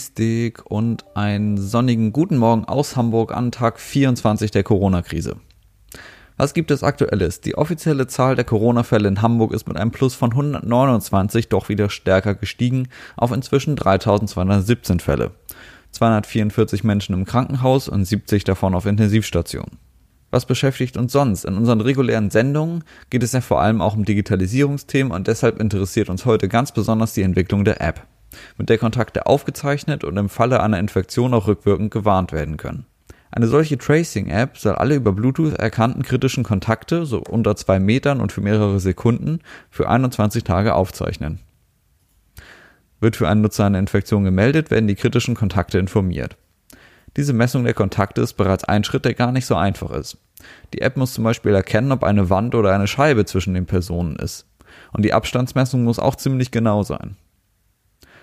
Logistik und einen sonnigen guten Morgen aus Hamburg an Tag 24 der Corona-Krise. Was gibt es aktuelles? Die offizielle Zahl der Corona-Fälle in Hamburg ist mit einem Plus von 129 doch wieder stärker gestiegen auf inzwischen 3217 Fälle. 244 Menschen im Krankenhaus und 70 davon auf Intensivstationen. Was beschäftigt uns sonst? In unseren regulären Sendungen geht es ja vor allem auch um Digitalisierungsthemen und deshalb interessiert uns heute ganz besonders die Entwicklung der App, mit der Kontakte aufgezeichnet und im Falle einer Infektion auch rückwirkend gewarnt werden können. Eine solche Tracing-App soll alle über Bluetooth erkannten kritischen Kontakte, so unter zwei Metern und für mehrere Sekunden, für 21 Tage aufzeichnen. Wird für einen Nutzer eine Infektion gemeldet, werden die kritischen Kontakte informiert. Diese Messung der Kontakte ist bereits ein Schritt, der gar nicht so einfach ist. Die App muss zum Beispiel erkennen, ob eine Wand oder eine Scheibe zwischen den Personen ist. Und die Abstandsmessung muss auch ziemlich genau sein.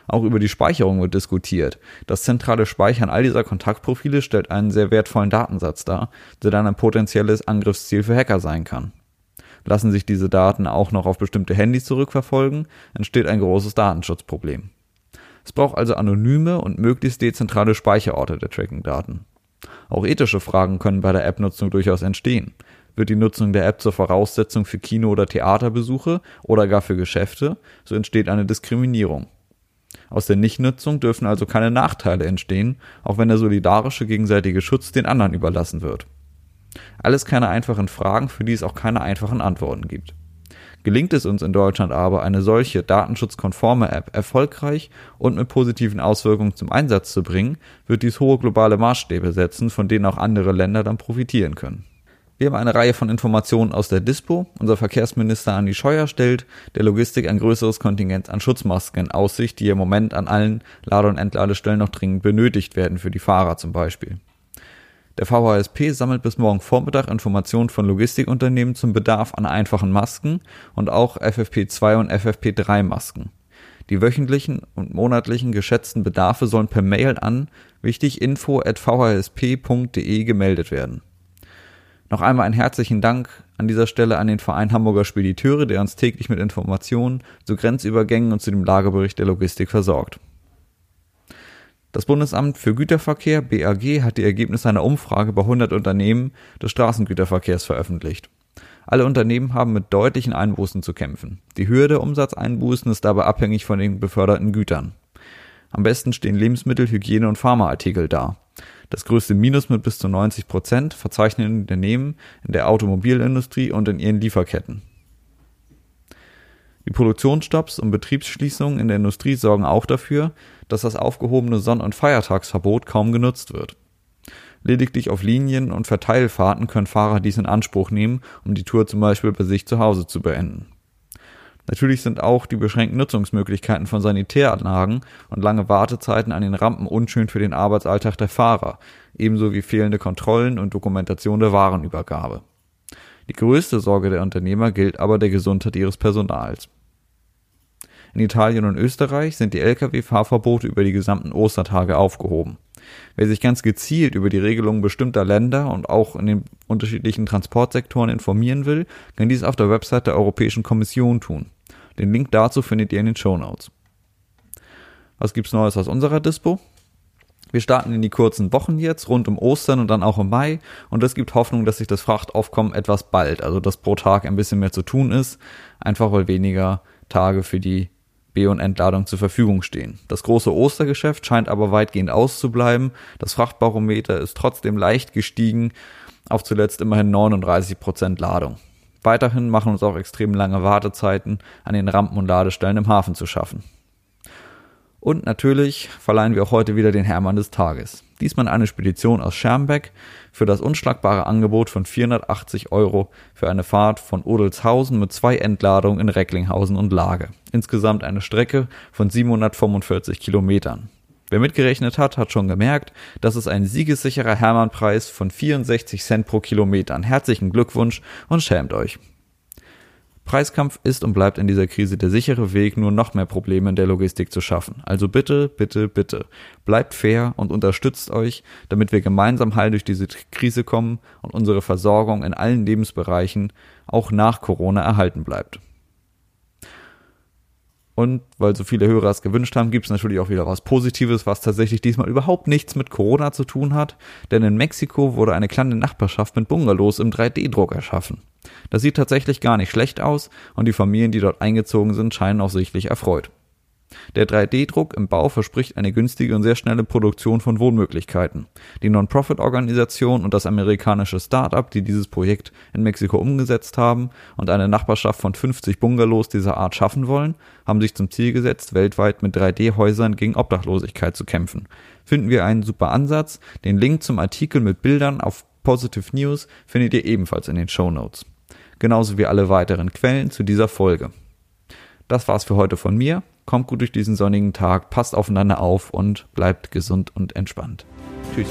Auch über die Speicherung wird diskutiert. Das zentrale Speichern all dieser Kontaktprofile stellt einen sehr wertvollen Datensatz dar, der dann ein potenzielles Angriffsziel für Hacker sein kann. Lassen sich diese Daten auch noch auf bestimmte Handys zurückverfolgen, entsteht ein großes Datenschutzproblem. Es braucht also anonyme und möglichst dezentrale Speicherorte der Tracking-Daten. Auch ethische Fragen können bei der App-Nutzung durchaus entstehen. Wird die Nutzung der App zur Voraussetzung für Kino- oder Theaterbesuche oder gar für Geschäfte, so entsteht eine Diskriminierung. Aus der Nichtnutzung dürfen also keine Nachteile entstehen, auch wenn der solidarische gegenseitige Schutz den anderen überlassen wird. Alles keine einfachen Fragen, für die es auch keine einfachen Antworten gibt. Gelingt es uns in Deutschland aber, eine solche datenschutzkonforme App erfolgreich und mit positiven Auswirkungen zum Einsatz zu bringen, wird dies hohe globale Maßstäbe setzen, von denen auch andere Länder dann profitieren können. Wir haben eine Reihe von Informationen aus der Dispo. Unser Verkehrsminister Andi Scheuer stellt der Logistik ein größeres Kontingent an Schutzmasken in Aussicht, die im Moment an allen Lade- und Entladestellen noch dringend benötigt werden, für die Fahrer zum Beispiel. Der VHSP sammelt bis morgen Vormittag Informationen von Logistikunternehmen zum Bedarf an einfachen Masken und auch FFP2 und FFP3 Masken. Die wöchentlichen und monatlichen geschätzten Bedarfe sollen per Mail an wichtig info at vhsp.de gemeldet werden. Noch einmal einen herzlichen Dank an dieser Stelle an den Verein Hamburger Spediteure, der uns täglich mit Informationen zu Grenzübergängen und zu dem Lagerbericht der Logistik versorgt. Das Bundesamt für Güterverkehr BAG hat die Ergebnisse einer Umfrage bei 100 Unternehmen des Straßengüterverkehrs veröffentlicht. Alle Unternehmen haben mit deutlichen Einbußen zu kämpfen. Die Höhe der Umsatzeinbußen ist dabei abhängig von den beförderten Gütern. Am besten stehen Lebensmittel, Hygiene und Pharmaartikel da. Das größte Minus mit bis zu 90 Prozent verzeichnen Unternehmen in der Automobilindustrie und in ihren Lieferketten. Die Produktionsstopps und Betriebsschließungen in der Industrie sorgen auch dafür, dass das aufgehobene Sonn- und Feiertagsverbot kaum genutzt wird. Lediglich auf Linien und Verteilfahrten können Fahrer dies in Anspruch nehmen, um die Tour zum Beispiel bei sich zu Hause zu beenden. Natürlich sind auch die beschränkten Nutzungsmöglichkeiten von Sanitäranlagen und lange Wartezeiten an den Rampen unschön für den Arbeitsalltag der Fahrer, ebenso wie fehlende Kontrollen und Dokumentation der Warenübergabe. Die größte Sorge der Unternehmer gilt aber der Gesundheit ihres Personals. In Italien und Österreich sind die Lkw-Fahrverbote über die gesamten Ostertage aufgehoben. Wer sich ganz gezielt über die Regelungen bestimmter Länder und auch in den unterschiedlichen Transportsektoren informieren will, kann dies auf der Website der Europäischen Kommission tun. Den Link dazu findet ihr in den Show Notes. Was gibt's Neues aus unserer Dispo? Wir starten in die kurzen Wochen jetzt, rund um Ostern und dann auch im Mai. Und es gibt Hoffnung, dass sich das Frachtaufkommen etwas bald, also dass pro Tag ein bisschen mehr zu tun ist, einfach weil weniger Tage für die B- und Entladung zur Verfügung stehen. Das große Ostergeschäft scheint aber weitgehend auszubleiben. Das Frachtbarometer ist trotzdem leicht gestiegen auf zuletzt immerhin 39 Prozent Ladung. Weiterhin machen uns auch extrem lange Wartezeiten an den Rampen und Ladestellen im Hafen zu schaffen. Und natürlich verleihen wir auch heute wieder den Hermann des Tages. Diesmal eine Spedition aus Schermbeck für das unschlagbare Angebot von 480 Euro für eine Fahrt von Odelshausen mit zwei Entladungen in Recklinghausen und Lage. Insgesamt eine Strecke von 745 Kilometern. Wer mitgerechnet hat, hat schon gemerkt, dass es ein siegessicherer Hermannpreis von 64 Cent pro Kilometer. Herzlichen Glückwunsch und schämt euch. Preiskampf ist und bleibt in dieser Krise der sichere Weg, nur noch mehr Probleme in der Logistik zu schaffen. Also bitte, bitte, bitte, bleibt fair und unterstützt euch, damit wir gemeinsam heil durch diese Krise kommen und unsere Versorgung in allen Lebensbereichen auch nach Corona erhalten bleibt. Und weil so viele Hörer es gewünscht haben, gibt es natürlich auch wieder was Positives, was tatsächlich diesmal überhaupt nichts mit Corona zu tun hat. Denn in Mexiko wurde eine kleine Nachbarschaft mit Bungalows im 3D-Druck erschaffen. Das sieht tatsächlich gar nicht schlecht aus und die Familien, die dort eingezogen sind, scheinen auch sichtlich erfreut. Der 3D-Druck im Bau verspricht eine günstige und sehr schnelle Produktion von Wohnmöglichkeiten. Die Non-Profit-Organisation und das amerikanische Start-up, die dieses Projekt in Mexiko umgesetzt haben und eine Nachbarschaft von 50 Bungalows dieser Art schaffen wollen, haben sich zum Ziel gesetzt, weltweit mit 3D-Häusern gegen Obdachlosigkeit zu kämpfen. Finden wir einen super Ansatz. Den Link zum Artikel mit Bildern auf Positive News findet ihr ebenfalls in den Show Notes. Genauso wie alle weiteren Quellen zu dieser Folge. Das war's für heute von mir. Kommt gut durch diesen sonnigen Tag, passt aufeinander auf und bleibt gesund und entspannt. Tschüss.